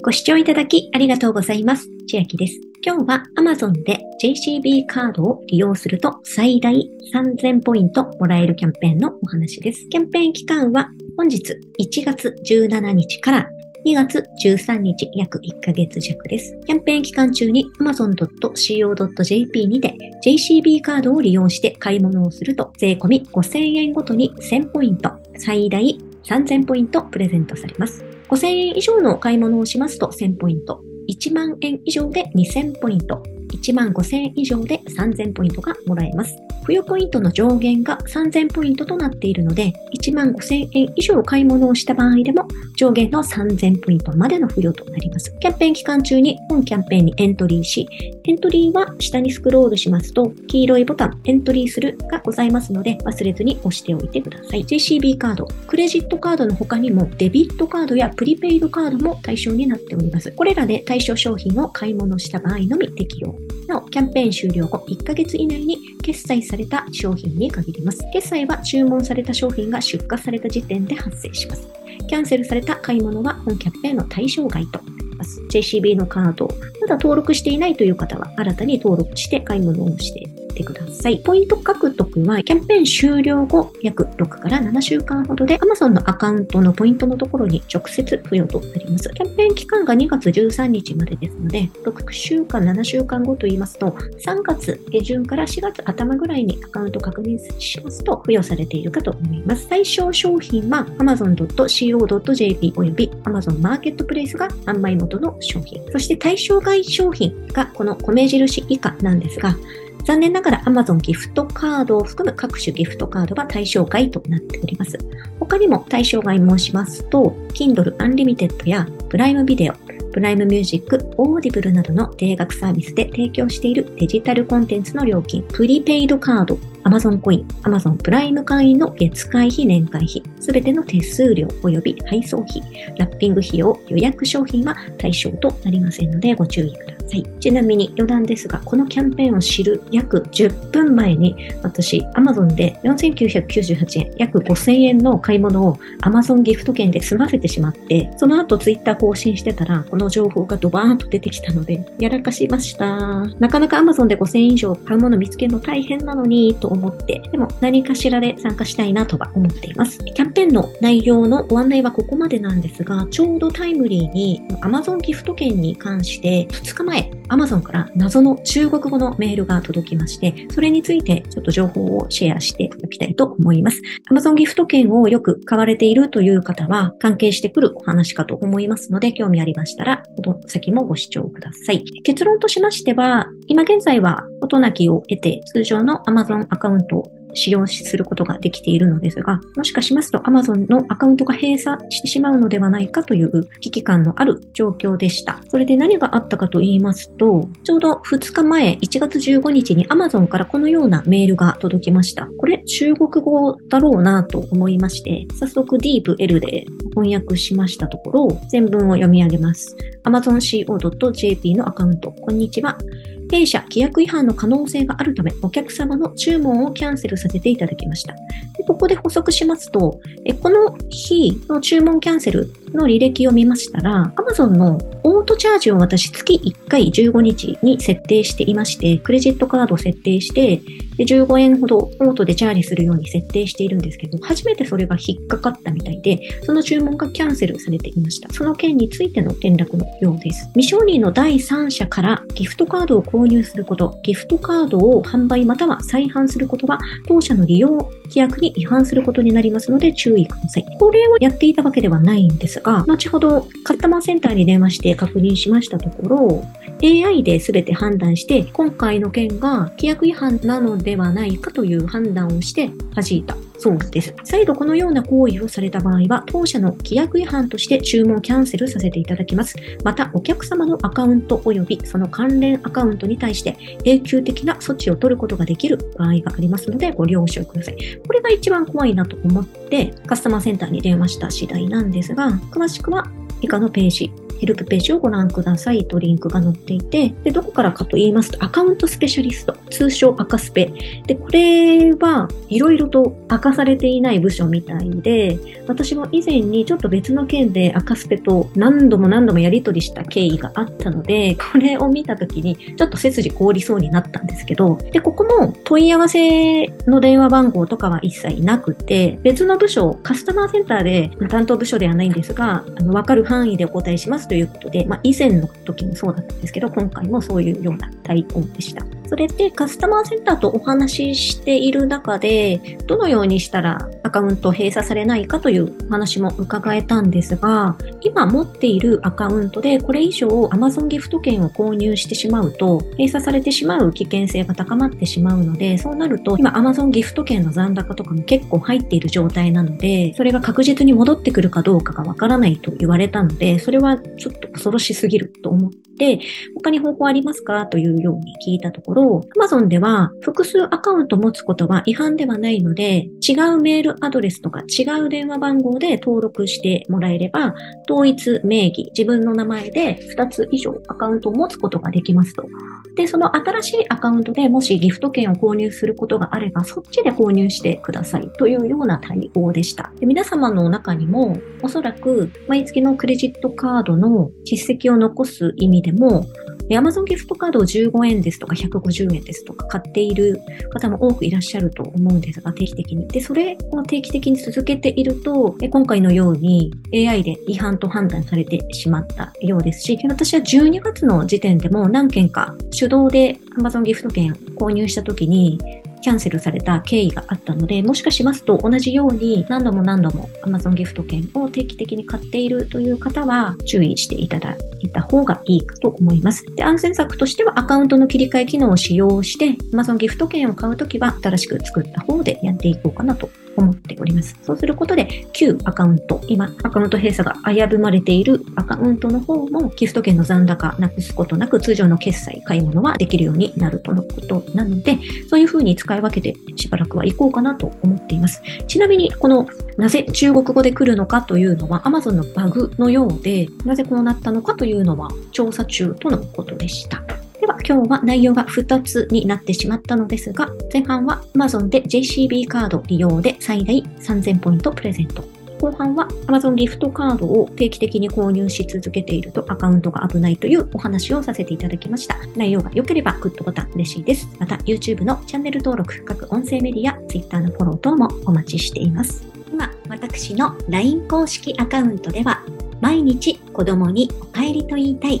ご視聴いただきありがとうございます。千秋です。今日は Amazon で JCB カードを利用すると最大3000ポイントもらえるキャンペーンのお話です。キャンペーン期間は本日1月17日から2月13日約1ヶ月弱です。キャンペーン期間中に amazon.co.jp にて JCB カードを利用して買い物をすると税込み5000円ごとに1000ポイント、最大3000ポイントプレゼントされます。5000円以上の買い物をしますと1000ポイント、1万円以上で2000ポイント、1万5000円以上で3000ポイントがもらえます。付与ポイントの上限が3000ポイントとなっているので、1万5000円以上買い物をした場合でも、上限の3000ポイントまでの付与となります。キャンペーン期間中に本キャンペーンにエントリーし、エントリーは下にスクロールしますと、黄色いボタン、エントリーするがございますので、忘れずに押しておいてください。JCB カード、クレジットカードの他にも、デビットカードやプリペイドカードも対象になっております。これらで対象商品を買い物した場合のみ適用。なお、キャンペーン終了後1ヶ月以内に決済された商品に限ります。決済は注文された商品が出荷された時点で発生します。キャンセルされた買い物は本キャンペーンの対象外となります。JCB のカード、まだ登録していないという方は新たに登録して買い物をしててください。ポイント獲得はキャンペーン終了後約6から7週間ほどで Amazon のアカウントのポイントのところに直接付与となります。キャンペーン期間が2月13日までですので、6週間、7週間後と言いますと、3月下旬から4月頭ぐらいにアカウント確認しますと付与されているかと思います。対象商品は amazon.co.jp および Amazon マーケットプレイスが販売元の商品。そして対象外商品がこの米印以下なんですが、残念ながら Amazon ギフトカードを含む各種ギフトカードは対象外となっております。他にも対象外申しますと、Kindle Unlimited やプライムビデオ、プライムミュージック、オーディブルなどの定額サービスで提供しているデジタルコンテンツの料金、プリペイドカード、Amazon コイン、Amazon プライム会員の月会費、年会費、すべての手数料及び配送費、ラッピング費用、予約商品は対象となりませんのでご注意ください。さい。ちなみに余談ですが、このキャンペーンを知る約10分前に、私、Amazon で4998円、約5000円の買い物を Amazon ギフト券で済ませてしまって、その後 Twitter 更新してたら、この情報がドバーンと出てきたので、やらかしました。なかなか Amazon で5000円以上買うもの見つけるの大変なのに、と思って、でも何かしらで参加したいなとは思っています。キャンペーンの内容のご案内はここまでなんですが、ちょうどタイムリーに Amazon ギフト券に関して2日前前、Amazon から謎の中国語のメールが届きまして、それについてちょっと情報をシェアしておきたいと思います。Amazon ギフト券をよく買われているという方は関係してくるお話かと思いますので、興味ありましたら、この先もご視聴ください。結論としましては、今現在は音なきを得て通常の Amazon アカウント使用することができているのですが、もしかしますと Amazon のアカウントが閉鎖してしまうのではないかという危機感のある状況でした。それで何があったかと言いますと、ちょうど2日前、1月15日に Amazon からこのようなメールが届きました。これ中国語だろうなと思いまして、早速 DeepL で翻訳しましたところ、全文を読み上げます。amazonco.jp のアカウント、こんにちは。弊社規約違反の可能性があるため、お客様の注文をキャンセルさせていただきました。でここで補足しますと、えこの日の注文キャンセルの履歴を見ましたら、Amazon のオートチャージを私月1回15日に設定していまして、クレジットカードを設定して、で15円ほどオートでチャージするように設定しているんですけど、初めてそれが引っかかったみたいで、その注文がキャンセルされていました。その件についての転落のようです。未承認の第三者からギフトカードを購入すること、ギフトカードを販売または再販することは、当社の利用規約に違反することになりますので注意ください。これをやっていたわけではないんですが、後ほどカスタマーセンターに電話して確認しましたところ、AI で全て判断して、今回の件が規約違反なのではないかという判断をして弾いた。そうです。再度このような行為をされた場合は、当社の規約違反として注文キャンセルさせていただきます。また、お客様のアカウント及びその関連アカウントに対して永久的な措置を取ることができる場合がありますので、ご了承ください。これが一番怖いなと思って、カスタマーセンターに電話した次第なんですが、詳しくは以下のページヘルプページをご覧くださいとリンクが載っていて、で、どこからかと言いますと、アカウントスペシャリスト、通称赤スペ。で、これはいろいろと明かされていない部署みたいで、私も以前にちょっと別の件で赤スペと何度も何度もやり取りした経緯があったので、これを見たときにちょっと背筋凍りそうになったんですけど、で、ここも問い合わせの電話番号とかは一切なくて、別の部署、カスタマーセンターで担当部署ではないんですが、あの、わかる範囲でお答えしますということで、まあ、以前の時もそうだったんですけど、今回もそういうような対応でした。それでカスタマーセンターとお話ししている中で、どのようにしたらアカウント閉鎖されないかという話も伺えたんですが、今持っているアカウントでこれ以上 Amazon ギフト券を購入してしまうと、閉鎖されてしまう危険性が高まってしまうので、そうなると今 Amazon ギフト券の残高とかも結構入っている状態なので、それが確実に戻ってくるかどうかがわからないと言われたので、それはちょっと恐ろしすぎると思って、他に方法ありますか？というように聞いたところ、Amazon では複数アカウント持つことは違反ではないので、違うメールアドレスとか違う電話番号で登録してもらえれば、統一名義、自分の名前で2つ以上アカウントを持つことができますと。で、その新しいアカウントでもしギフト券を購入することがあれば、そっちで購入してくださいというような対応でした。で皆様の中にも、おそらく毎月のクレジットカードの実績を残す意味ででも、Amazon ギフトカードを15円ですとか150円ですとか買っている方も多くいらっしゃると思うんですが、定期的に。で、それを定期的に続けていると、今回のように AI で違反と判断されてしまったようですし、私は12月の時点でも何件か手動で Amazon ギフト券購入した時に、キャンセルされた経緯があったので、もしかしますと同じように何度も何度も Amazon ギフト券を定期的に買っているという方は注意していただいた方がいいかと思います。で、安全策としてはアカウントの切り替え機能を使用して Amazon ギフト券を買うときは新しく作った方でやっていこうかなと思っております。そうすることで、旧アカウント、今、アカウント閉鎖が危ぶまれているアカウントの方も、ギフト券の残高なくすことなく、通常の決済、買い物はできるようになるとのことなので、そういうふうに使い分けてしばらくは行こうかなと思っています。ちなみに、この、なぜ中国語で来るのかというのは、Amazon のバグのようで、なぜこうなったのかというのは、調査中とのことでした。は今日は内容が2つになってしまったのですが、前半は Amazon で JCB カード利用で最大3000ポイントプレゼント。後半は Amazon ギフトカードを定期的に購入し続けているとアカウントが危ないというお話をさせていただきました。内容が良ければグッドボタン嬉しいです。また YouTube のチャンネル登録、各音声メディア、Twitter のフォロー等もお待ちしています。今、私の LINE 公式アカウントでは毎日子供にお帰りと言いたい